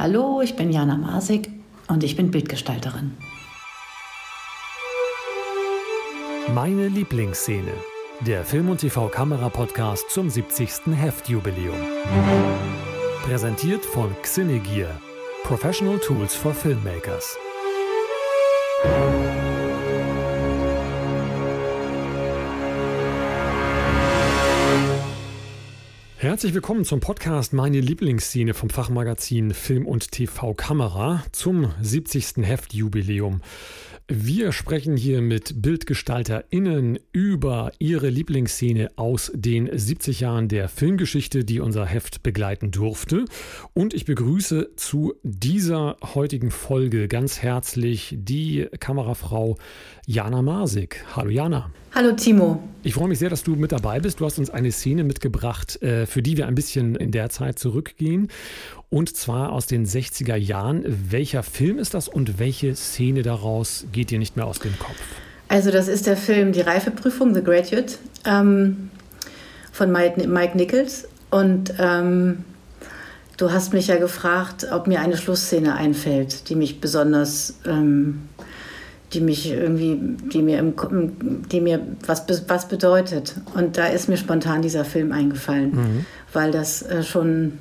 Hallo, ich bin Jana Masik und ich bin Bildgestalterin. Meine Lieblingsszene. Der Film- und TV-Kamera-Podcast zum 70. Heftjubiläum. Präsentiert von Xinegear. Professional Tools for Filmmakers. Herzlich willkommen zum Podcast Meine Lieblingsszene vom Fachmagazin Film und TV Kamera zum 70. Heftjubiläum. Wir sprechen hier mit BildgestalterInnen über ihre Lieblingsszene aus den 70 Jahren der Filmgeschichte, die unser Heft begleiten durfte. Und ich begrüße zu dieser heutigen Folge ganz herzlich die Kamerafrau Jana Masik. Hallo Jana. Hallo Timo. Ich freue mich sehr, dass du mit dabei bist. Du hast uns eine Szene mitgebracht, äh, für die wir ein bisschen in der Zeit zurückgehen. Und zwar aus den 60er Jahren. Welcher Film ist das und welche Szene daraus geht dir nicht mehr aus dem Kopf? Also das ist der Film Die Reifeprüfung, The Graduate, ähm, von Mike Nichols. Und ähm, du hast mich ja gefragt, ob mir eine Schlussszene einfällt, die mich besonders, ähm, die mich irgendwie, die mir, im, die mir was, was bedeutet. Und da ist mir spontan dieser Film eingefallen, mhm. weil das äh, schon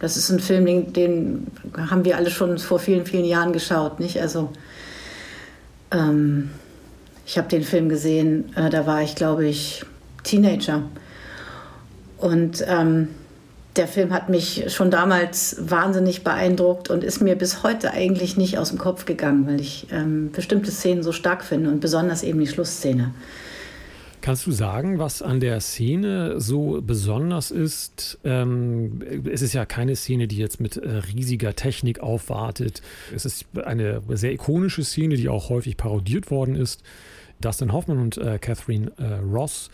das ist ein Film, den, den, haben wir alle schon vor vielen, vielen Jahren geschaut, nicht? Also ähm, ich habe den Film gesehen, äh, da war ich, glaube ich, Teenager. Und ähm, der Film hat mich schon damals wahnsinnig beeindruckt und ist mir bis heute eigentlich nicht aus dem Kopf gegangen, weil ich ähm, bestimmte Szenen so stark finde und besonders eben die Schlussszene. Kannst du sagen, was an der Szene so besonders ist? Ähm, es ist ja keine Szene, die jetzt mit äh, riesiger Technik aufwartet. Es ist eine sehr ikonische Szene, die auch häufig parodiert worden ist. Dustin Hoffman und äh, Catherine äh, Ross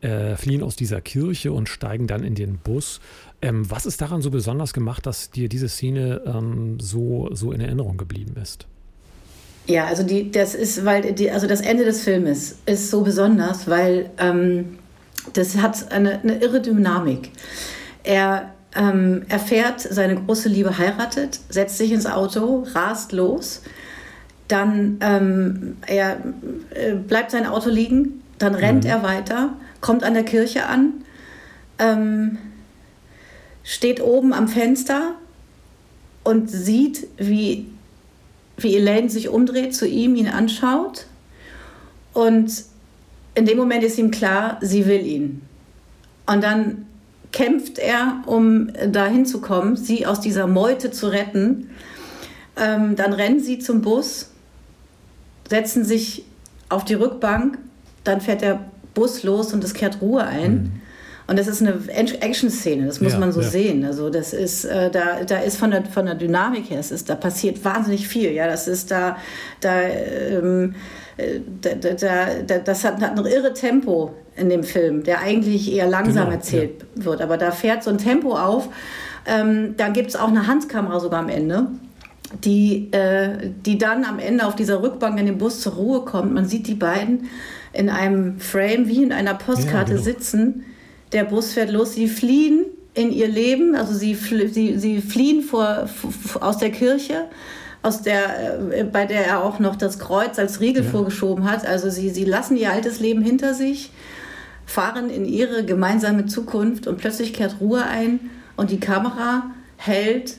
äh, fliehen aus dieser Kirche und steigen dann in den Bus. Ähm, was ist daran so besonders gemacht, dass dir diese Szene ähm, so, so in Erinnerung geblieben ist? Ja, also die, das ist, weil die, also das Ende des Filmes ist so besonders, weil ähm, das hat eine, eine irre Dynamik. Er ähm, erfährt, seine große Liebe heiratet, setzt sich ins Auto, rast los, dann ähm, er, äh, bleibt sein Auto liegen, dann rennt mhm. er weiter, kommt an der Kirche an, ähm, steht oben am Fenster und sieht, wie wie Elaine sich umdreht zu ihm, ihn anschaut. Und in dem Moment ist ihm klar, sie will ihn. Und dann kämpft er, um dahin zu kommen, sie aus dieser Meute zu retten. Ähm, dann rennen sie zum Bus, setzen sich auf die Rückbank, dann fährt der Bus los und es kehrt Ruhe ein. Und das ist eine Action-Szene, das muss ja, man so ja. sehen. Also das ist, äh, da, da ist von der, von der Dynamik her, es ist, da passiert wahnsinnig viel. Ja, das ist da, da, ähm, äh, da, da, da, das hat, hat ein irre Tempo in dem Film, der eigentlich eher langsam genau, erzählt ja. wird. Aber da fährt so ein Tempo auf. Ähm, da gibt es auch eine Handkamera sogar am Ende die, äh, die dann am Ende auf dieser Rückbank in dem Bus zur Ruhe kommt. Man sieht die beiden in einem Frame wie in einer Postkarte ja, genau. sitzen der Bus fährt los, sie fliehen in ihr Leben, also sie, sie, sie fliehen vor, aus der Kirche, aus der, äh, bei der er auch noch das Kreuz als Riegel ja. vorgeschoben hat. Also sie, sie lassen ihr altes Leben hinter sich, fahren in ihre gemeinsame Zukunft und plötzlich kehrt Ruhe ein und die Kamera hält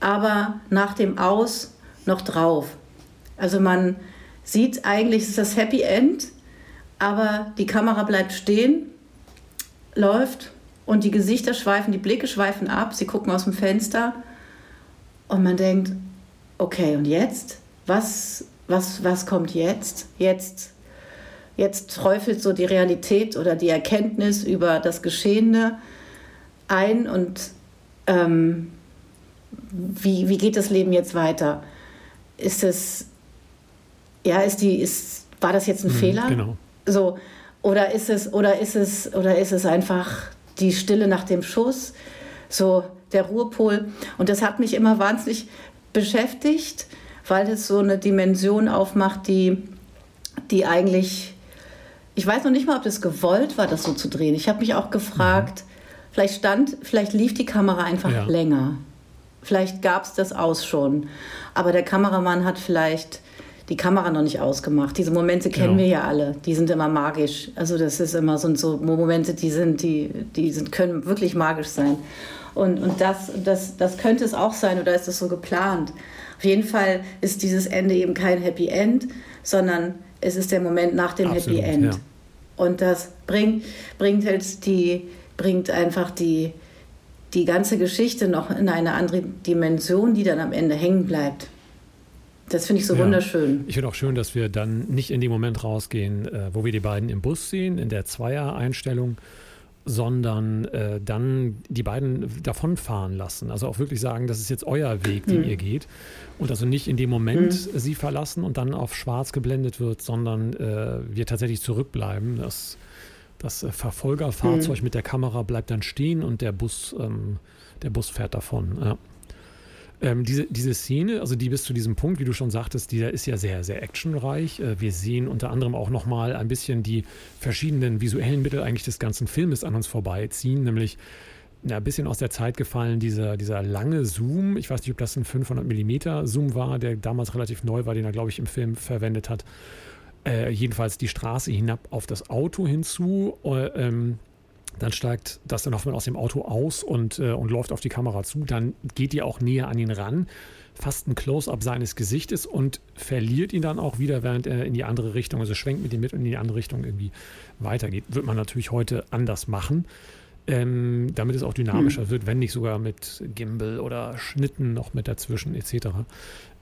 aber nach dem Aus noch drauf. Also man sieht eigentlich, es ist das Happy End, aber die Kamera bleibt stehen läuft und die Gesichter schweifen, die Blicke schweifen ab, sie gucken aus dem Fenster und man denkt, okay, und jetzt? Was, was, was kommt jetzt? Jetzt jetzt träufelt so die Realität oder die Erkenntnis über das Geschehene ein und ähm, wie, wie geht das Leben jetzt weiter? Ist es, ja, ist die, ist, war das jetzt ein mhm, Fehler? Genau. So, oder ist es, oder ist es, oder ist es einfach die Stille nach dem Schuss? So der Ruhepol. Und das hat mich immer wahnsinnig beschäftigt, weil es so eine Dimension aufmacht, die, die eigentlich, ich weiß noch nicht mal, ob das gewollt war, das so zu drehen. Ich habe mich auch gefragt, mhm. vielleicht stand, vielleicht lief die Kamera einfach ja. länger. Vielleicht gab es das aus schon. Aber der Kameramann hat vielleicht die Kamera noch nicht ausgemacht. Diese Momente kennen genau. wir ja alle. Die sind immer magisch. Also das ist immer so, so Momente, die sind, die, die sind, können wirklich magisch sein. Und, und das, das, das könnte es auch sein oder ist es so geplant? Auf jeden Fall ist dieses Ende eben kein Happy End, sondern es ist der Moment nach dem Absolut, Happy End. Ja. Und das bringt, bringt halt die, bringt einfach die, die ganze Geschichte noch in eine andere Dimension, die dann am Ende hängen bleibt. Das finde ich so ja. wunderschön. Ich finde auch schön, dass wir dann nicht in dem Moment rausgehen, äh, wo wir die beiden im Bus sehen, in der Zweier-Einstellung, sondern äh, dann die beiden davonfahren lassen. Also auch wirklich sagen, das ist jetzt euer Weg, den mhm. ihr geht. Und also nicht in dem Moment mhm. sie verlassen und dann auf schwarz geblendet wird, sondern äh, wir tatsächlich zurückbleiben. Das, das Verfolgerfahrzeug mhm. mit der Kamera bleibt dann stehen und der Bus, ähm, der Bus fährt davon. Ja. Ähm, diese, diese Szene, also die bis zu diesem Punkt, wie du schon sagtest, die ist ja sehr, sehr actionreich. Äh, wir sehen unter anderem auch nochmal ein bisschen die verschiedenen visuellen Mittel eigentlich des ganzen Filmes an uns vorbeiziehen, nämlich ja, ein bisschen aus der Zeit gefallen, dieser, dieser lange Zoom. Ich weiß nicht, ob das ein 500 mm Zoom war, der damals relativ neu war, den er, glaube ich, im Film verwendet hat. Äh, jedenfalls die Straße hinab auf das Auto hinzu. Äh, ähm, dann steigt Dustin Hoffman aus dem Auto aus und, äh, und läuft auf die Kamera zu. Dann geht die auch näher an ihn ran, fast ein Close-up seines Gesichtes und verliert ihn dann auch wieder, während er in die andere Richtung, also schwenkt mit ihm mit und in die andere Richtung irgendwie weitergeht. Wird man natürlich heute anders machen, ähm, damit es auch dynamischer mhm. wird, wenn nicht sogar mit Gimbal oder Schnitten noch mit dazwischen etc.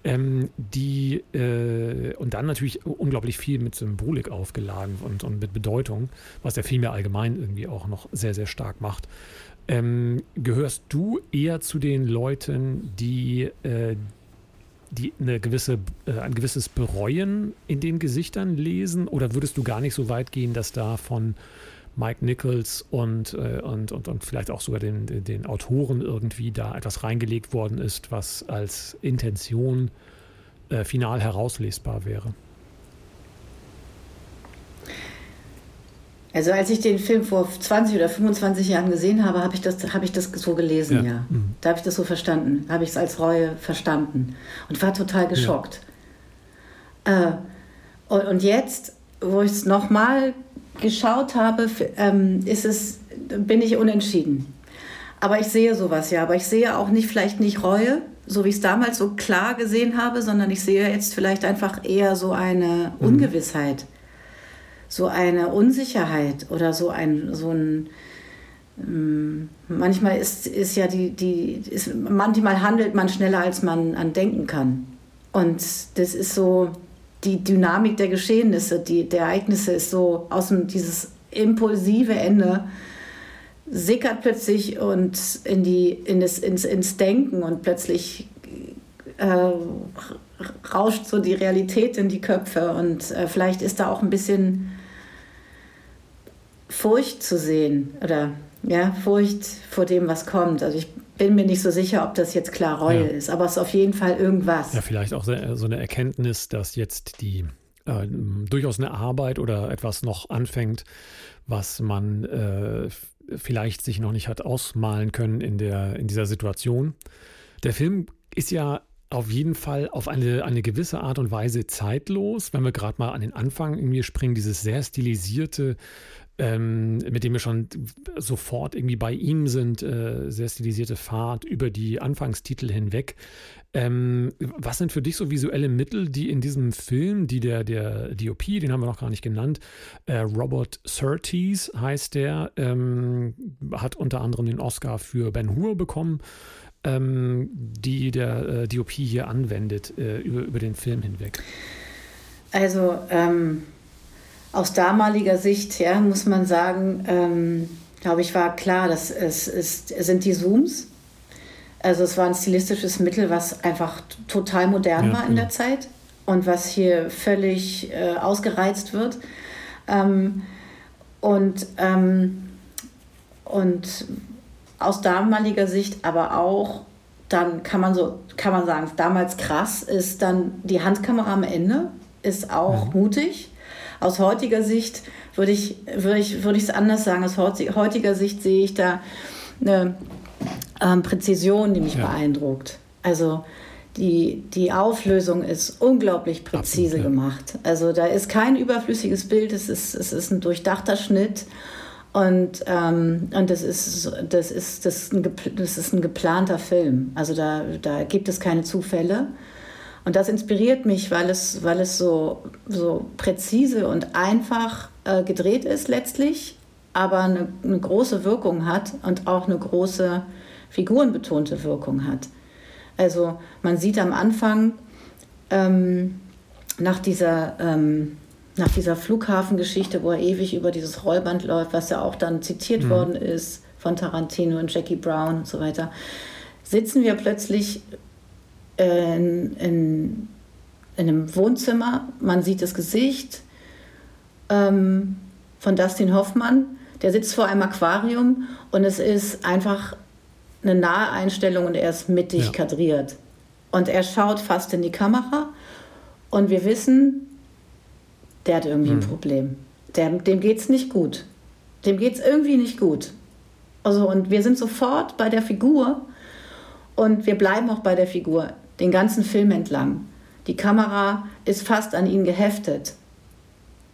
Ähm, die äh, und dann natürlich unglaublich viel mit Symbolik aufgeladen und, und mit Bedeutung, was der Film ja allgemein irgendwie auch noch sehr, sehr stark macht. Ähm, gehörst du eher zu den Leuten, die, äh, die eine gewisse, äh, ein gewisses Bereuen in den Gesichtern lesen? Oder würdest du gar nicht so weit gehen, dass da von Mike Nichols und, äh, und, und, und vielleicht auch sogar den, den Autoren irgendwie da etwas reingelegt worden ist, was als Intention äh, final herauslesbar wäre. Also als ich den Film vor 20 oder 25 Jahren gesehen habe, habe ich das, habe ich das so gelesen, ja. ja. Mhm. Da habe ich das so verstanden, habe ich es als Reue verstanden und war total geschockt. Ja. Äh, und, und jetzt, wo ich es nochmal geschaut habe, ähm, ist es, bin ich unentschieden. Aber ich sehe sowas ja. Aber ich sehe auch nicht, vielleicht nicht Reue, so wie ich es damals so klar gesehen habe, sondern ich sehe jetzt vielleicht einfach eher so eine mhm. Ungewissheit, so eine Unsicherheit oder so ein, so ein, ähm, manchmal ist, ist ja die, die ist, manchmal handelt man schneller, als man an denken kann. Und das ist so, die Dynamik der Geschehnisse, die, der Ereignisse ist so aus dem, dieses impulsive Ende sickert plötzlich und in die, in das, ins, ins Denken und plötzlich äh, rauscht so die Realität in die Köpfe und äh, vielleicht ist da auch ein bisschen Furcht zu sehen oder ja, Furcht vor dem, was kommt. Also ich bin mir nicht so sicher, ob das jetzt klar Reue ja. ist, aber es ist auf jeden Fall irgendwas. Ja, vielleicht auch so eine Erkenntnis, dass jetzt die äh, durchaus eine Arbeit oder etwas noch anfängt, was man äh, vielleicht sich noch nicht hat ausmalen können in, der, in dieser Situation. Der Film ist ja auf jeden Fall auf eine, eine gewisse Art und Weise zeitlos, wenn wir gerade mal an den Anfang irgendwie springen, dieses sehr stilisierte ähm, mit dem wir schon sofort irgendwie bei ihm sind, äh, sehr stilisierte Fahrt über die Anfangstitel hinweg. Ähm, was sind für dich so visuelle Mittel, die in diesem Film, die der, der DOP, den haben wir noch gar nicht genannt, äh, Robert Surtees heißt der, ähm, hat unter anderem den Oscar für Ben Hur bekommen, ähm, die der äh, DOP hier anwendet äh, über, über den Film hinweg. Also, ähm, aus damaliger Sicht, ja, muss man sagen, ähm, glaube ich, war klar, dass es, es sind die Zooms. Also es war ein stilistisches Mittel, was einfach total modern ja, war in ja. der Zeit und was hier völlig äh, ausgereizt wird. Ähm, und, ähm, und aus damaliger Sicht aber auch, dann kann man so, kann man sagen, damals krass ist dann die Handkamera am Ende, ist auch ja. mutig aus heutiger Sicht würde ich es würde ich, würde anders sagen. Aus heutiger Sicht sehe ich da eine, ähm, Präzision, die mich ja. beeindruckt. Also die, die Auflösung ist unglaublich präzise Absolut, ja. gemacht. Also da ist kein überflüssiges Bild, es ist, es ist ein durchdachter Schnitt. Und, ähm, und das, ist, das, ist, das, ist ein, das ist ein geplanter Film. Also da, da gibt es keine Zufälle. Und das inspiriert mich, weil es, weil es so, so präzise und einfach äh, gedreht ist letztlich, aber eine, eine große Wirkung hat und auch eine große figurenbetonte Wirkung hat. Also man sieht am Anfang ähm, nach dieser, ähm, nach dieser Flughafengeschichte, wo er ewig über dieses Rollband läuft, was ja auch dann zitiert mhm. worden ist von Tarantino und Jackie Brown und so weiter, sitzen wir plötzlich in, in, in einem Wohnzimmer. Man sieht das Gesicht ähm, von Dustin Hoffmann. Der sitzt vor einem Aquarium und es ist einfach eine nahe Einstellung und er ist mittig ja. kadriert. Und er schaut fast in die Kamera und wir wissen, der hat irgendwie hm. ein Problem. Der, dem geht es nicht gut. Dem geht es irgendwie nicht gut. Also, und wir sind sofort bei der Figur und wir bleiben auch bei der Figur den ganzen Film entlang. Die Kamera ist fast an ihn geheftet.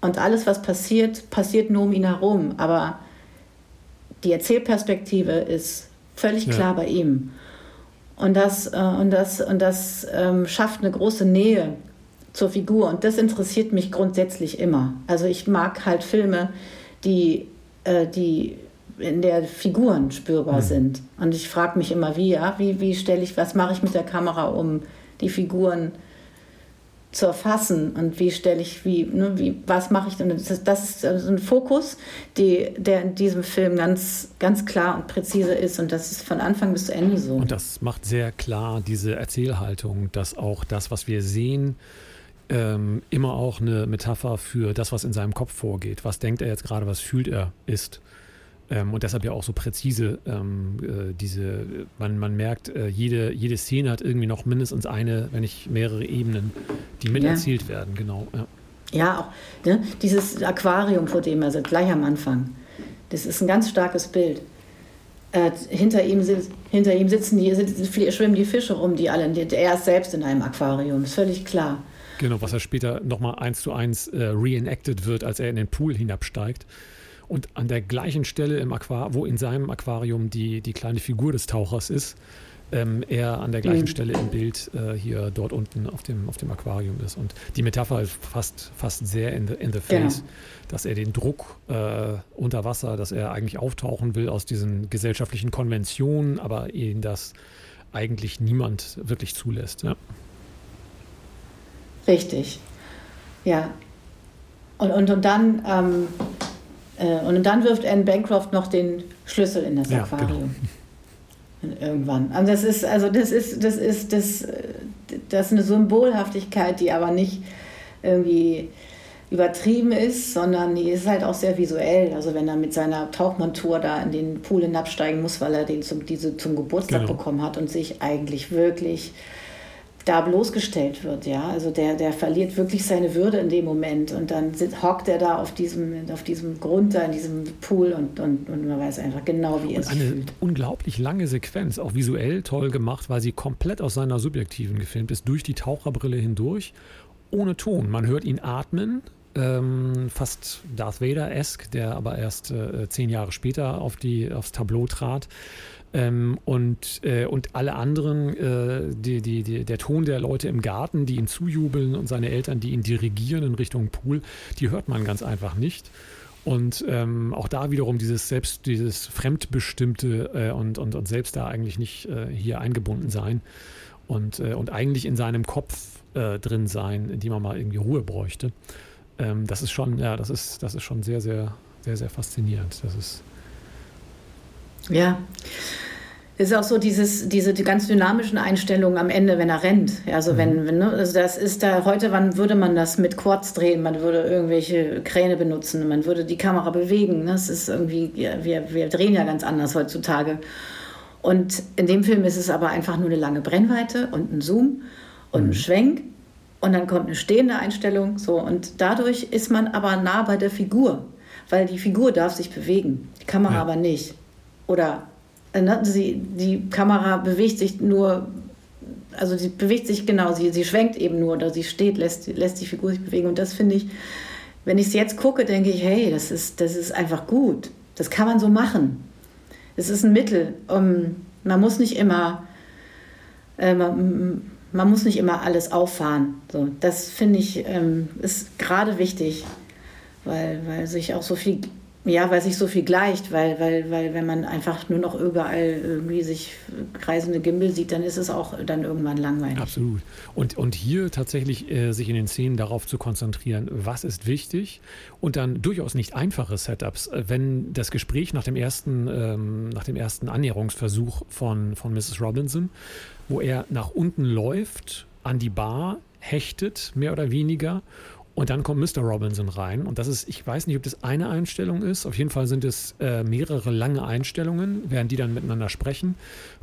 Und alles, was passiert, passiert nur um ihn herum. Aber die Erzählperspektive ist völlig klar ja. bei ihm. Und das, äh, und das, und das ähm, schafft eine große Nähe zur Figur. Und das interessiert mich grundsätzlich immer. Also ich mag halt Filme, die, äh, die in der Figuren spürbar mhm. sind. Und ich frage mich immer, wie, ja, wie, wie stelle ich, was mache ich mit der Kamera, um die Figuren zu erfassen und wie stelle ich, wie, ne, wie, was mache ich denn? Das ist, das ist ein Fokus, die, der in diesem Film ganz, ganz klar und präzise ist und das ist von Anfang bis zu Ende so. Und das macht sehr klar diese Erzählhaltung, dass auch das, was wir sehen, ähm, immer auch eine Metapher für das, was in seinem Kopf vorgeht. Was denkt er jetzt gerade, was fühlt er, ist. Ähm, und deshalb ja auch so präzise ähm, äh, diese, man, man merkt, äh, jede, jede Szene hat irgendwie noch mindestens eine, wenn nicht mehrere Ebenen, die miterzählt ja. werden, genau. Ja, ja auch ne? dieses Aquarium, vor dem er sitzt, gleich am Anfang. Das ist ein ganz starkes Bild. Äh, hinter, ihm, hinter ihm sitzen die, sitzen, schwimmen die Fische rum, die alle, er ist selbst in einem Aquarium, ist völlig klar. Genau, was er später nochmal eins zu eins äh, reenacted wird, als er in den Pool hinabsteigt. Und an der gleichen Stelle im Aquarium, wo in seinem Aquarium die, die kleine Figur des Tauchers ist, ähm, er an der gleichen mhm. Stelle im Bild äh, hier dort unten auf dem, auf dem Aquarium ist. Und die Metapher ist fast, fast sehr in the, in the face, genau. dass er den Druck äh, unter Wasser, dass er eigentlich auftauchen will aus diesen gesellschaftlichen Konventionen, aber ihn das eigentlich niemand wirklich zulässt. Ja. Richtig. Ja. Und, und, und dann ähm, äh, und dann wirft Anne Bancroft noch den Schlüssel in das ja, Aquarium. Genau. Irgendwann. Also das ist, also das ist, das ist, das, das ist eine Symbolhaftigkeit, die aber nicht irgendwie übertrieben ist, sondern die ist halt auch sehr visuell. Also wenn er mit seiner Tauchmontur da in den Pool hinabsteigen muss, weil er den zum, diese zum Geburtstag genau. bekommen hat und sich eigentlich wirklich da bloßgestellt wird, ja. Also der, der verliert wirklich seine Würde in dem Moment und dann sit, hockt er da auf diesem, auf diesem Grund da in diesem Pool und, und, und man weiß einfach genau, wie er sich eine fühlt. unglaublich lange Sequenz, auch visuell toll gemacht, weil sie komplett aus seiner Subjektiven gefilmt ist, durch die Taucherbrille hindurch, ohne Ton. Man hört ihn atmen, ähm, fast Darth Vader-esque, der aber erst äh, zehn Jahre später auf die, aufs Tableau trat. Ähm, und, äh, und alle anderen, äh, die, die, die, der Ton der Leute im Garten, die ihm zujubeln und seine Eltern, die ihn dirigieren in Richtung Pool, die hört man ganz einfach nicht. Und ähm, auch da wiederum dieses selbst, dieses fremdbestimmte äh, und, und, und selbst da eigentlich nicht äh, hier eingebunden sein und, äh, und eigentlich in seinem Kopf äh, drin sein, in dem man mal irgendwie Ruhe bräuchte. Ähm, das ist schon, ja, das ist, das ist schon sehr, sehr, sehr, sehr faszinierend. Das ist ja. Es ist auch so dieses, diese die ganz dynamischen Einstellungen am Ende, wenn er rennt. Also mhm. wenn, wenn ne, also das ist da heute, wann würde man das mit Quads drehen? Man würde irgendwelche Kräne benutzen, man würde die Kamera bewegen. Ne? Das ist irgendwie, ja, wir, wir drehen ja ganz anders heutzutage. Und in dem Film ist es aber einfach nur eine lange Brennweite und ein Zoom und mhm. ein Schwenk und dann kommt eine stehende Einstellung. So und dadurch ist man aber nah bei der Figur, weil die Figur darf sich bewegen, die Kamera ja. aber nicht. Oder äh, ne, sie, die Kamera bewegt sich nur, also sie bewegt sich genau, sie, sie schwenkt eben nur oder sie steht, lässt, lässt die Figur sich bewegen. Und das finde ich, wenn ich es jetzt gucke, denke ich, hey, das ist, das ist einfach gut. Das kann man so machen. Es ist ein Mittel. Um, man muss nicht immer, äh, man, man, muss nicht immer alles auffahren. So, das finde ich ähm, ist gerade wichtig, weil, weil sich auch so viel ja, weil sich so viel gleicht, weil, weil, weil wenn man einfach nur noch überall irgendwie sich kreisende Gimbel sieht, dann ist es auch dann irgendwann langweilig. Absolut. Und, und hier tatsächlich äh, sich in den Szenen darauf zu konzentrieren, was ist wichtig und dann durchaus nicht einfache Setups. Äh, wenn das Gespräch nach dem ersten, ähm, nach dem ersten Annäherungsversuch von, von Mrs. Robinson, wo er nach unten läuft, an die Bar, hechtet, mehr oder weniger und dann kommt Mr. Robinson rein. Und das ist, ich weiß nicht, ob das eine Einstellung ist. Auf jeden Fall sind es äh, mehrere lange Einstellungen, während die dann miteinander sprechen,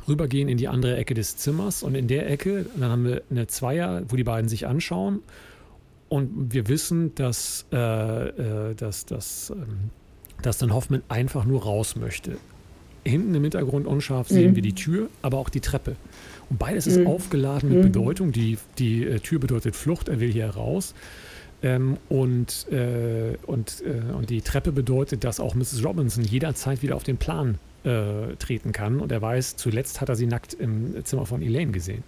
rübergehen in die andere Ecke des Zimmers. Und in der Ecke, dann haben wir eine Zweier, wo die beiden sich anschauen. Und wir wissen, dass, äh, äh, dass, dass, ähm, dass dann Hoffmann einfach nur raus möchte. Hinten im Hintergrund unscharf sehen mhm. wir die Tür, aber auch die Treppe. Und beides ist mhm. aufgeladen mit mhm. Bedeutung. Die, die äh, Tür bedeutet Flucht, er will hier raus. Ähm, und, äh, und, äh, und die Treppe bedeutet, dass auch Mrs. Robinson jederzeit wieder auf den Plan äh, treten kann. Und er weiß, zuletzt hat er sie nackt im Zimmer von Elaine gesehen.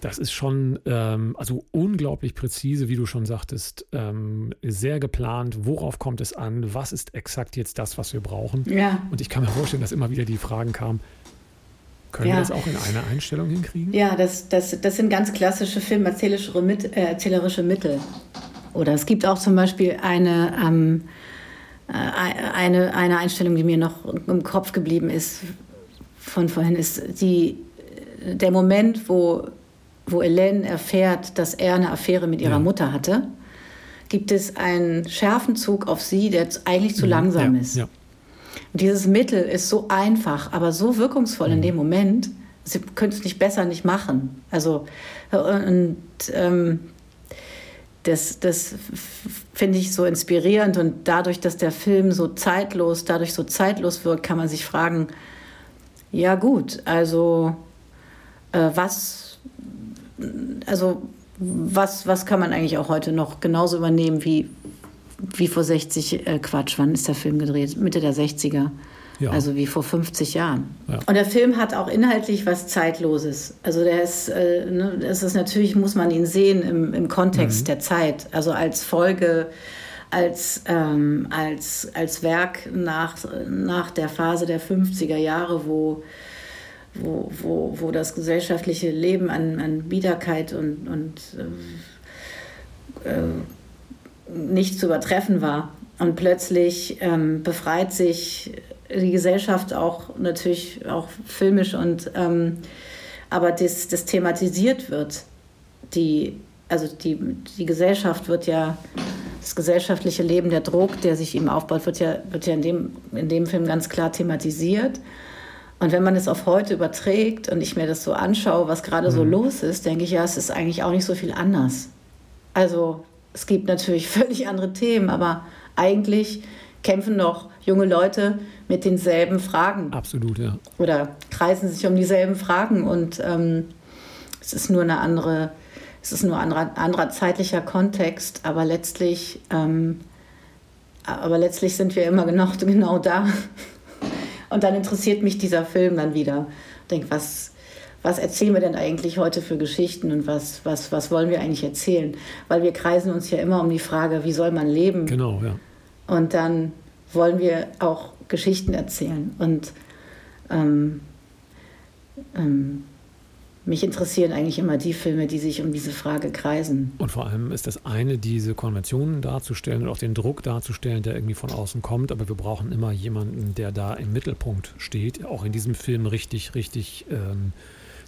Das ist schon ähm, also unglaublich präzise, wie du schon sagtest, ähm, sehr geplant. Worauf kommt es an? Was ist exakt jetzt das, was wir brauchen? Ja. Und ich kann mir vorstellen, dass immer wieder die Fragen kamen, können ja. wir das auch in einer Einstellung hinkriegen? Ja, das, das, das sind ganz klassische filmerzählerische äh, Mittel. Oder es gibt auch zum Beispiel eine, ähm, äh, eine, eine Einstellung, die mir noch im Kopf geblieben ist von vorhin, ist die, der Moment, wo, wo Elaine erfährt, dass er eine Affäre mit ihrer ja. Mutter hatte, gibt es einen schärfen Zug auf sie, der eigentlich zu mhm. langsam ja. ist. Ja. Und dieses Mittel ist so einfach, aber so wirkungsvoll mhm. in dem Moment, sie können es nicht besser nicht machen. Also, und ähm, das, das finde ich so inspirierend und dadurch, dass der Film so zeitlos, dadurch so zeitlos wirkt, kann man sich fragen, ja gut, also äh, was, also was, was kann man eigentlich auch heute noch genauso übernehmen wie, wie vor 60, äh, Quatsch, wann ist der Film gedreht? Mitte der 60er. Ja. Also wie vor 50 Jahren. Ja. Und der Film hat auch inhaltlich was Zeitloses. Also der ist, äh, ne, das ist natürlich, muss man ihn sehen im, im Kontext mhm. der Zeit. Also als Folge, als, ähm, als, als Werk nach, nach der Phase der 50er Jahre, wo, wo, wo, wo das gesellschaftliche Leben an, an Biederkeit und, und äh, äh, nicht zu übertreffen war. Und plötzlich ähm, befreit sich die Gesellschaft auch natürlich auch filmisch und ähm, aber das, das thematisiert wird. Die, also die, die Gesellschaft wird ja, das gesellschaftliche Leben, der Druck, der sich ihm aufbaut, wird ja, wird ja in, dem, in dem Film ganz klar thematisiert. Und wenn man es auf heute überträgt und ich mir das so anschaue, was gerade mhm. so los ist, denke ich, ja, es ist eigentlich auch nicht so viel anders. Also es gibt natürlich völlig andere Themen, aber eigentlich kämpfen noch junge Leute mit denselben Fragen. Absolut, ja. Oder kreisen sich um dieselben Fragen und ähm, es ist nur eine andere, es ist nur ein anderer, anderer zeitlicher Kontext, aber letztlich, ähm, aber letztlich sind wir immer genau, genau da. Und dann interessiert mich dieser Film dann wieder. Ich denke, was, was erzählen wir denn eigentlich heute für Geschichten und was, was, was wollen wir eigentlich erzählen? Weil wir kreisen uns ja immer um die Frage, wie soll man leben? Genau, ja. Und dann wollen wir auch Geschichten erzählen. Und ähm, ähm, mich interessieren eigentlich immer die Filme, die sich um diese Frage kreisen. Und vor allem ist das eine, diese Konventionen darzustellen und auch den Druck darzustellen, der irgendwie von außen kommt. Aber wir brauchen immer jemanden, der da im Mittelpunkt steht. Auch in diesem Film richtig, richtig ähm,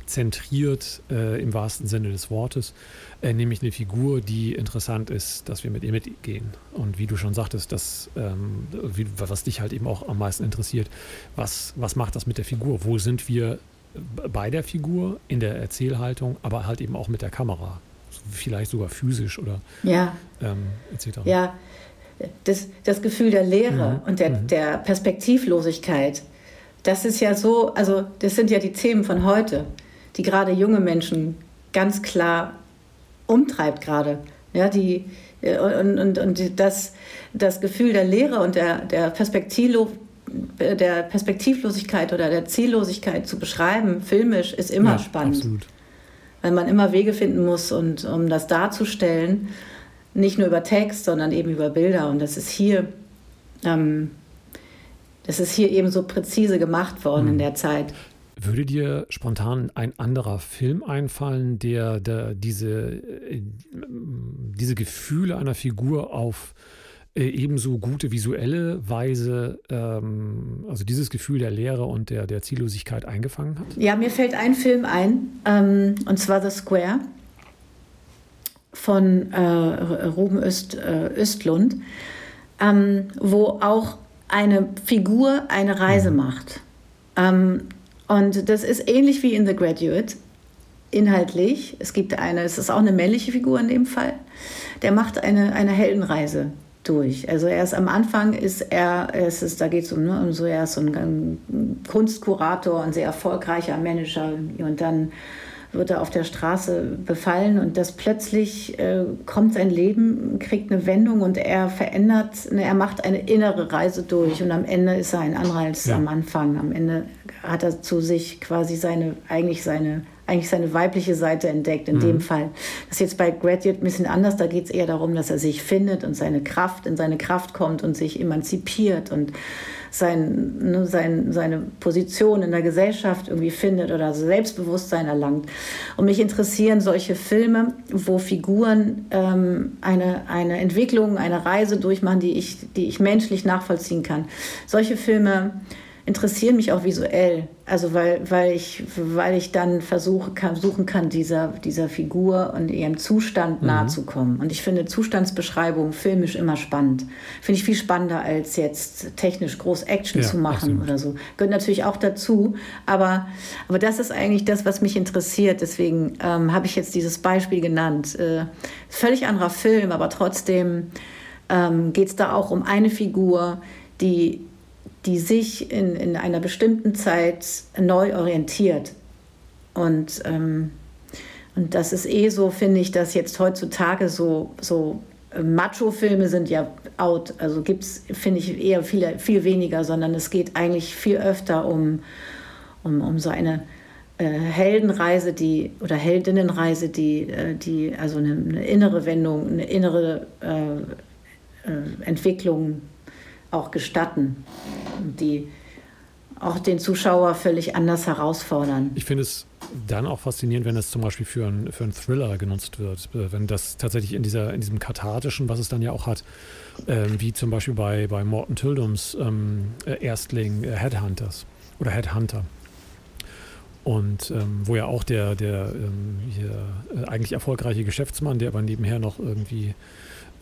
zentriert äh, im wahrsten Sinne des Wortes, äh, nämlich eine Figur, die interessant ist, dass wir mit ihr mitgehen. Und wie du schon sagtest, das, ähm, wie, was dich halt eben auch am meisten interessiert, was, was macht das mit der Figur? Wo sind wir bei der Figur, in der Erzählhaltung, aber halt eben auch mit der Kamera? Vielleicht sogar physisch oder ja. ähm, etc. Ja, das, das Gefühl der Leere mhm. und der, mhm. der Perspektivlosigkeit das ist ja so, also das sind ja die Themen von heute, die gerade junge Menschen ganz klar umtreibt gerade. Ja, die, äh, und, und, und das, das Gefühl der Leere und der, der, Perspektivlo der Perspektivlosigkeit oder der Ziellosigkeit zu beschreiben, filmisch, ist immer ja, spannend. Absolut. Weil man immer Wege finden muss, und, um das darzustellen, nicht nur über Text, sondern eben über Bilder. Und das ist hier, ähm, das ist hier eben so präzise gemacht worden mhm. in der Zeit. Würde dir spontan ein anderer Film einfallen, der, der diese, äh, diese Gefühle einer Figur auf äh, ebenso gute visuelle Weise, ähm, also dieses Gefühl der Leere und der, der Ziellosigkeit eingefangen hat? Ja, mir fällt ein Film ein, ähm, und zwar The Square von äh, Ruben Öst, äh, Östlund, ähm, wo auch eine Figur eine Reise mhm. macht. Und das ist ähnlich wie in The Graduate, inhaltlich. Es gibt eine, es ist auch eine männliche Figur in dem Fall, der macht eine, eine Heldenreise durch. Also erst am Anfang ist er, es ist, da geht es um, ne, um so, er ist so ein, ein Kunstkurator, ein sehr erfolgreicher Manager und dann wird er auf der Straße befallen und das plötzlich äh, kommt sein Leben, kriegt eine Wendung und er verändert, ne, er macht eine innere Reise durch und am Ende ist er ein anderer als ja. am Anfang. Am Ende hat er zu sich quasi seine, eigentlich seine eigentlich seine weibliche Seite entdeckt, in mhm. dem Fall. Das ist jetzt bei Graduate ein bisschen anders, da geht es eher darum, dass er sich findet und seine Kraft, in seine Kraft kommt und sich emanzipiert und sein, ne, sein, seine Position in der Gesellschaft irgendwie findet oder Selbstbewusstsein erlangt. Und mich interessieren solche Filme, wo Figuren ähm, eine, eine Entwicklung, eine Reise durchmachen, die ich, die ich menschlich nachvollziehen kann. Solche Filme interessieren mich auch visuell. Also weil, weil, ich, weil ich dann versuche, kann, suchen kann, dieser, dieser Figur und ihrem Zustand mhm. nahe zu kommen. Und ich finde Zustandsbeschreibungen filmisch immer spannend. Finde ich viel spannender, als jetzt technisch groß Action ja, zu machen absolut. oder so. Gehört natürlich auch dazu. Aber, aber das ist eigentlich das, was mich interessiert. Deswegen ähm, habe ich jetzt dieses Beispiel genannt. Äh, völlig anderer Film, aber trotzdem ähm, geht es da auch um eine Figur, die die sich in, in einer bestimmten Zeit neu orientiert. Und, ähm, und das ist eh so, finde ich, dass jetzt heutzutage so, so äh, Macho-Filme sind ja out. Also gibt es, finde ich, eher viele, viel weniger, sondern es geht eigentlich viel öfter um, um, um so eine äh, Heldenreise, die oder Heldinnenreise, die, äh, die also eine, eine, innere Wendung, eine innere äh, äh Entwicklung auch gestatten, die auch den Zuschauer völlig anders herausfordern. Ich finde es dann auch faszinierend, wenn es zum Beispiel für, ein, für einen Thriller genutzt wird. Wenn das tatsächlich in, dieser, in diesem kathartischen, was es dann ja auch hat, ähm, wie zum Beispiel bei, bei Morton Tildums ähm, Erstling äh, Headhunters oder Headhunter. Und ähm, wo ja auch der, der ähm, hier, äh, eigentlich erfolgreiche Geschäftsmann, der aber nebenher noch irgendwie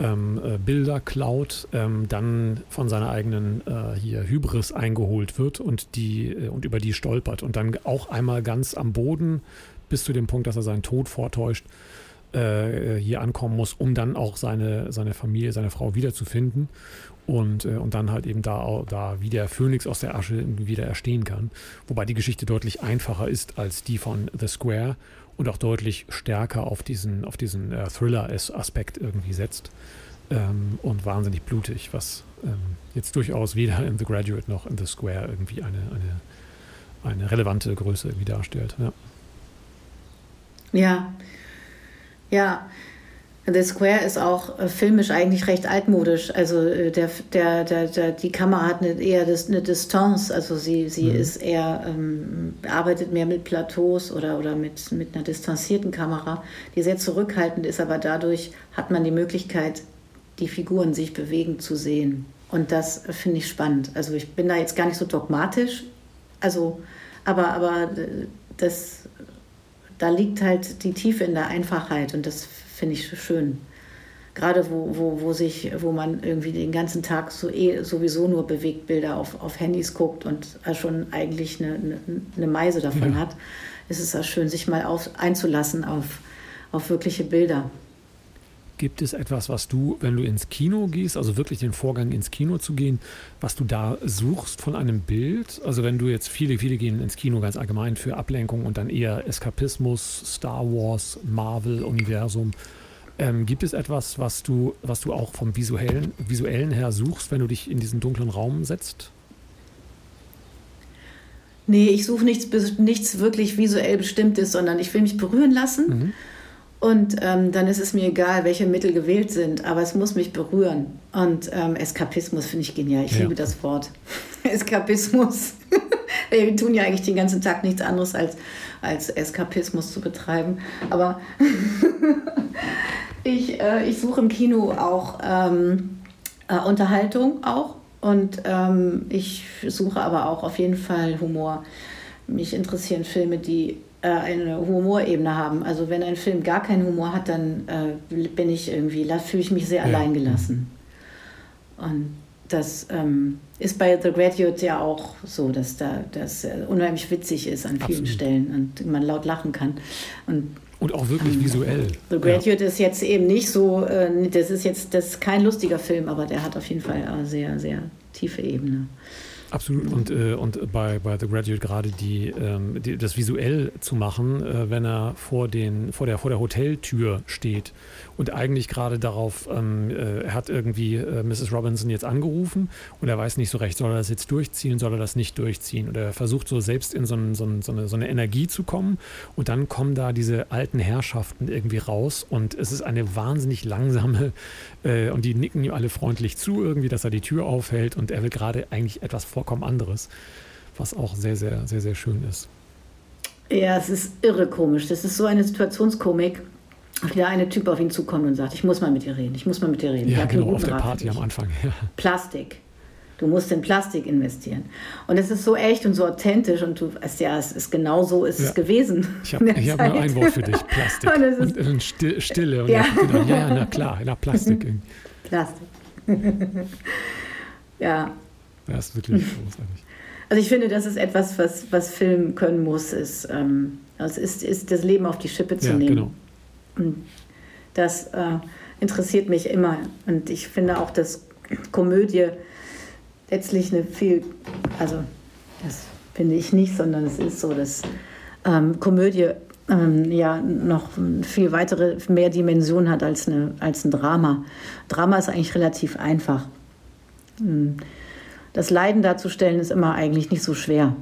ähm, äh, Bilder klaut, ähm, dann von seiner eigenen äh, hier Hybris eingeholt wird und die äh, und über die stolpert und dann auch einmal ganz am Boden bis zu dem Punkt, dass er seinen Tod vortäuscht, äh, hier ankommen muss, um dann auch seine, seine Familie, seine Frau wiederzufinden und, äh, und dann halt eben da, da wie der Phönix aus der Asche wieder erstehen kann. Wobei die Geschichte deutlich einfacher ist als die von The Square und auch deutlich stärker auf diesen, auf diesen äh, Thriller-Aspekt irgendwie setzt. Ähm, und wahnsinnig blutig, was ähm, jetzt durchaus weder in The Graduate noch in The Square irgendwie eine, eine, eine relevante Größe irgendwie darstellt. Ja. Ja, ja. The Square ist auch äh, filmisch eigentlich recht altmodisch. Also äh, der, der, der, der, die Kamera hat eine, eher eine Distanz. Also sie, sie mhm. ist eher, ähm, arbeitet mehr mit Plateaus oder, oder mit, mit einer distanzierten Kamera, die sehr zurückhaltend ist, aber dadurch hat man die Möglichkeit, die Figuren sich bewegen zu sehen. Und das finde ich spannend. Also ich bin da jetzt gar nicht so dogmatisch. Also, aber, aber äh, das, da liegt halt die Tiefe in der Einfachheit und das finde ich schön. Gerade wo, wo, wo, sich, wo man irgendwie den ganzen Tag so eh, sowieso nur Bewegtbilder auf, auf Handys guckt und schon eigentlich eine, eine, eine Meise davon ja. hat, ist es auch schön, sich mal auf, einzulassen auf, auf wirkliche Bilder. Gibt es etwas, was du, wenn du ins Kino gehst, also wirklich den Vorgang ins Kino zu gehen, was du da suchst von einem Bild? Also wenn du jetzt viele, viele gehen ins Kino ganz allgemein für Ablenkung und dann eher Eskapismus, Star Wars, Marvel-Universum. Ähm, gibt es etwas, was du, was du auch vom visuellen, visuellen her suchst, wenn du dich in diesen dunklen Raum setzt? Nee, ich suche nichts, nichts wirklich visuell Bestimmtes, sondern ich will mich berühren lassen. Mhm. Und ähm, dann ist es mir egal, welche Mittel gewählt sind, aber es muss mich berühren. Und ähm, Eskapismus finde ich genial. Ich ja. liebe das Wort. Eskapismus. Wir tun ja eigentlich den ganzen Tag nichts anderes als, als Eskapismus zu betreiben. Aber ich, äh, ich suche im Kino auch ähm, äh, Unterhaltung auch. Und ähm, ich suche aber auch auf jeden Fall Humor. Mich interessieren Filme, die eine Humorebene haben. Also wenn ein Film gar keinen Humor hat, dann äh, bin ich irgendwie, fühle ich mich sehr ja. alleingelassen. Und das ähm, ist bei The Graduate ja auch so, dass da das äh, unheimlich witzig ist an vielen Absolut. Stellen und man laut lachen kann. Und und auch wirklich ähm, visuell. The Graduate ja. ist jetzt eben nicht so, äh, das ist jetzt das ist kein lustiger Film, aber der hat auf jeden Fall eine sehr, sehr tiefe Ebene. Absolut. Und, äh, und bei, bei The Graduate gerade die, ähm, die, das visuell zu machen, äh, wenn er vor, den, vor, der, vor der Hoteltür steht und eigentlich gerade darauf, ähm, äh, er hat irgendwie äh, Mrs. Robinson jetzt angerufen und er weiß nicht so recht, soll er das jetzt durchziehen, soll er das nicht durchziehen. Und er versucht so selbst in so, ein, so, ein, so, eine, so eine Energie zu kommen und dann kommen da diese alten Herrschaften irgendwie raus und es ist eine wahnsinnig langsame äh, und die nicken ihm alle freundlich zu irgendwie, dass er die Tür aufhält und er will gerade eigentlich etwas vollkommen anderes, was auch sehr, sehr, sehr, sehr schön ist. Ja, es ist irre komisch. Das ist so eine Situationskomik. Wieder eine Typ auf ihn zukommt und sagt, ich muss mal mit dir reden, ich muss mal mit dir reden. Ja, genau, auf der Party am Anfang. Ja. Plastik. Du musst in Plastik investieren. Und es ist so echt und so authentisch und du weißt ja, es ist genau so ist ja. es gewesen. Ich habe hab nur ein Wort für dich, Plastik. und, und, und Stille. Und ja. Gedacht, ja, na klar, na Plastik. Plastik. ja, das ist wirklich großartig. Also ich finde, das ist etwas, was, was Film können muss, ist, ähm, es ist, ist das Leben auf die Schippe zu ja, nehmen. Genau. Das äh, interessiert mich immer. Und ich finde auch, dass Komödie letztlich eine viel, also das finde ich nicht, sondern es ist so, dass ähm, Komödie ähm, ja noch viel weitere, mehr Dimension hat als, eine, als ein Drama. Drama ist eigentlich relativ einfach. Ähm, das Leiden darzustellen ist immer eigentlich nicht so schwer.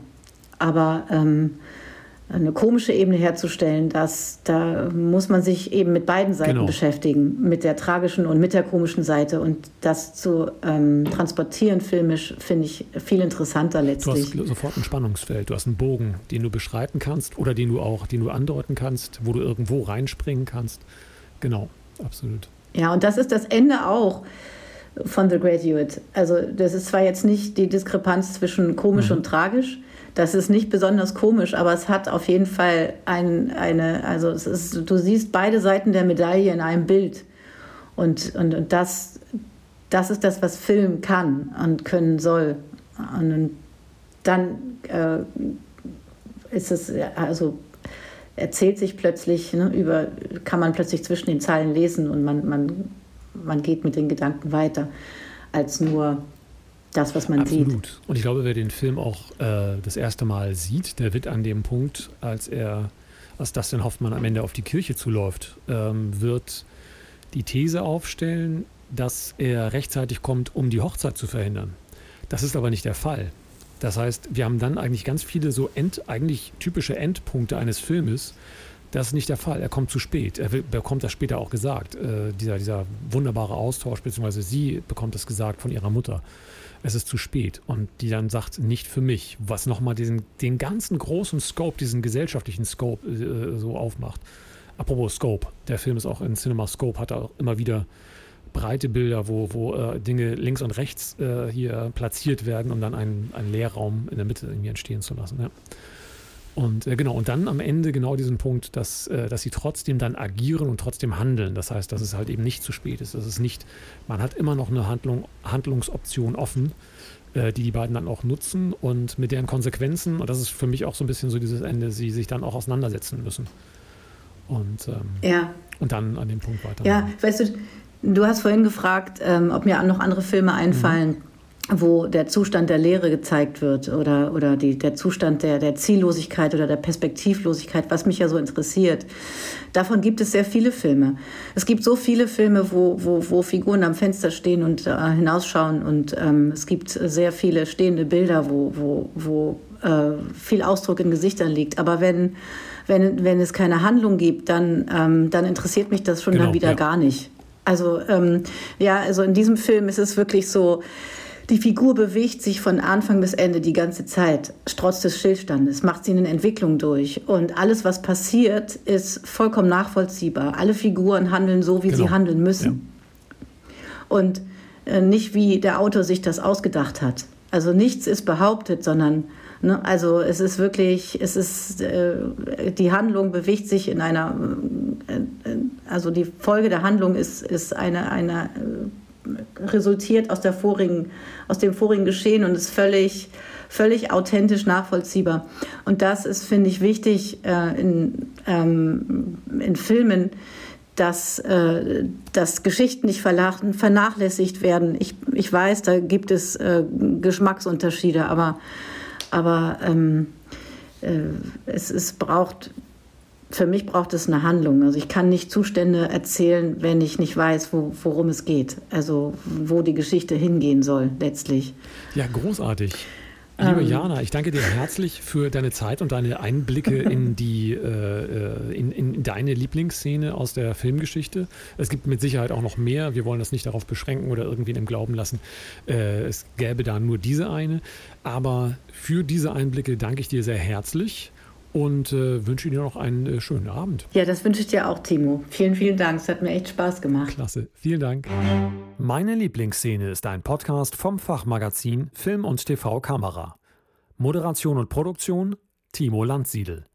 Aber ähm, eine komische Ebene herzustellen, das, da muss man sich eben mit beiden Seiten genau. beschäftigen, mit der tragischen und mit der komischen Seite. Und das zu ähm, transportieren filmisch finde ich viel interessanter letztlich. Du hast sofort ein Spannungsfeld, du hast einen Bogen, den du beschreiten kannst oder den du auch, den du andeuten kannst, wo du irgendwo reinspringen kannst. Genau, absolut. Ja, und das ist das Ende auch von The Graduate. Also das ist zwar jetzt nicht die Diskrepanz zwischen komisch mhm. und tragisch, das ist nicht besonders komisch, aber es hat auf jeden Fall ein, eine, also es ist, du siehst beide Seiten der Medaille in einem Bild. Und, und, und das, das ist das, was Film kann und können soll. Und dann äh, ist es, also erzählt sich plötzlich, ne, über, kann man plötzlich zwischen den Zeilen lesen und man, man man geht mit den Gedanken weiter, als nur das, was man Absolut. sieht. Und ich glaube, wer den Film auch äh, das erste Mal sieht, der wird an dem Punkt, als er, als Dustin Hoffmann am Ende auf die Kirche zuläuft, ähm, wird die These aufstellen, dass er rechtzeitig kommt, um die Hochzeit zu verhindern. Das ist aber nicht der Fall. Das heißt, wir haben dann eigentlich ganz viele so end, eigentlich typische Endpunkte eines Filmes, das ist nicht der Fall. Er kommt zu spät. Er bekommt das später auch gesagt. Äh, dieser, dieser wunderbare Austausch, beziehungsweise sie bekommt es gesagt von ihrer Mutter. Es ist zu spät. Und die dann sagt, nicht für mich. Was nochmal diesen, den ganzen großen Scope, diesen gesellschaftlichen Scope äh, so aufmacht. Apropos Scope. Der Film ist auch in Cinema Scope, hat auch immer wieder breite Bilder, wo, wo äh, Dinge links und rechts äh, hier platziert werden, um dann einen, einen Leerraum in der Mitte irgendwie entstehen zu lassen. Ja. Und äh, genau, und dann am Ende genau diesen Punkt, dass, äh, dass sie trotzdem dann agieren und trotzdem handeln. Das heißt, dass es halt eben nicht zu spät ist. Das ist nicht, man hat immer noch eine Handlung, Handlungsoption offen, äh, die die beiden dann auch nutzen und mit deren Konsequenzen, und das ist für mich auch so ein bisschen so dieses Ende, sie sich dann auch auseinandersetzen müssen. Und, ähm, ja. und dann an dem Punkt weiter. Ja, weißt du, du hast vorhin gefragt, ähm, ob mir noch andere Filme einfallen. Mhm wo der Zustand der Leere gezeigt wird oder, oder die, der Zustand der, der Ziellosigkeit oder der Perspektivlosigkeit, was mich ja so interessiert. Davon gibt es sehr viele Filme. Es gibt so viele Filme, wo, wo, wo Figuren am Fenster stehen und äh, hinausschauen und ähm, es gibt sehr viele stehende Bilder, wo, wo, wo äh, viel Ausdruck in Gesichtern liegt. Aber wenn, wenn, wenn es keine Handlung gibt, dann, ähm, dann interessiert mich das schon genau, dann wieder ja. gar nicht. Also ähm, ja, also in diesem Film ist es wirklich so, die Figur bewegt sich von Anfang bis Ende die ganze Zeit, trotz des Stillstandes, macht sie eine Entwicklung durch. Und alles, was passiert, ist vollkommen nachvollziehbar. Alle Figuren handeln so, wie genau. sie handeln müssen. Ja. Und äh, nicht, wie der Autor sich das ausgedacht hat. Also nichts ist behauptet, sondern ne, also es ist wirklich, es ist äh, die Handlung bewegt sich in einer, äh, äh also die Folge der Handlung ist, ist eine, eine äh, resultiert aus, der vorigen, aus dem vorigen Geschehen und ist völlig, völlig authentisch nachvollziehbar. Und das ist, finde ich, wichtig äh, in, ähm, in Filmen, dass, äh, dass Geschichten nicht vernachlässigt werden. Ich, ich weiß, da gibt es äh, Geschmacksunterschiede, aber, aber ähm, äh, es, es braucht für mich braucht es eine Handlung. Also ich kann nicht Zustände erzählen, wenn ich nicht weiß, wo, worum es geht. Also wo die Geschichte hingehen soll letztlich. Ja, großartig. Liebe ähm, Jana, ich danke dir herzlich für deine Zeit und deine Einblicke in die äh, in, in, deine Lieblingsszene aus der Filmgeschichte. Es gibt mit Sicherheit auch noch mehr. Wir wollen das nicht darauf beschränken oder irgendwen im Glauben lassen. Äh, es gäbe da nur diese eine. Aber für diese Einblicke danke ich dir sehr herzlich und äh, wünsche dir noch einen äh, schönen Abend. Ja, das wünsche ich dir auch, Timo. Vielen, vielen Dank. Es hat mir echt Spaß gemacht. Klasse. Vielen Dank. Meine Lieblingsszene ist ein Podcast vom Fachmagazin Film und TV Kamera. Moderation und Produktion Timo Landsiedel.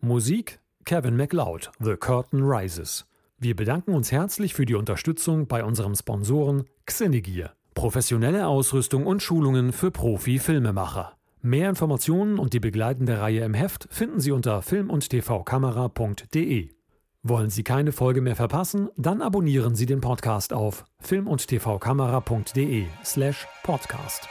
Musik Kevin MacLeod, The Curtain Rises. Wir bedanken uns herzlich für die Unterstützung bei unserem Sponsoren Xenegear. Professionelle Ausrüstung und Schulungen für Profi-Filmemacher. Mehr Informationen und die begleitende Reihe im Heft finden Sie unter film- und tvkamera.de. Wollen Sie keine Folge mehr verpassen? Dann abonnieren Sie den Podcast auf film- und tvkamera.de slash podcast.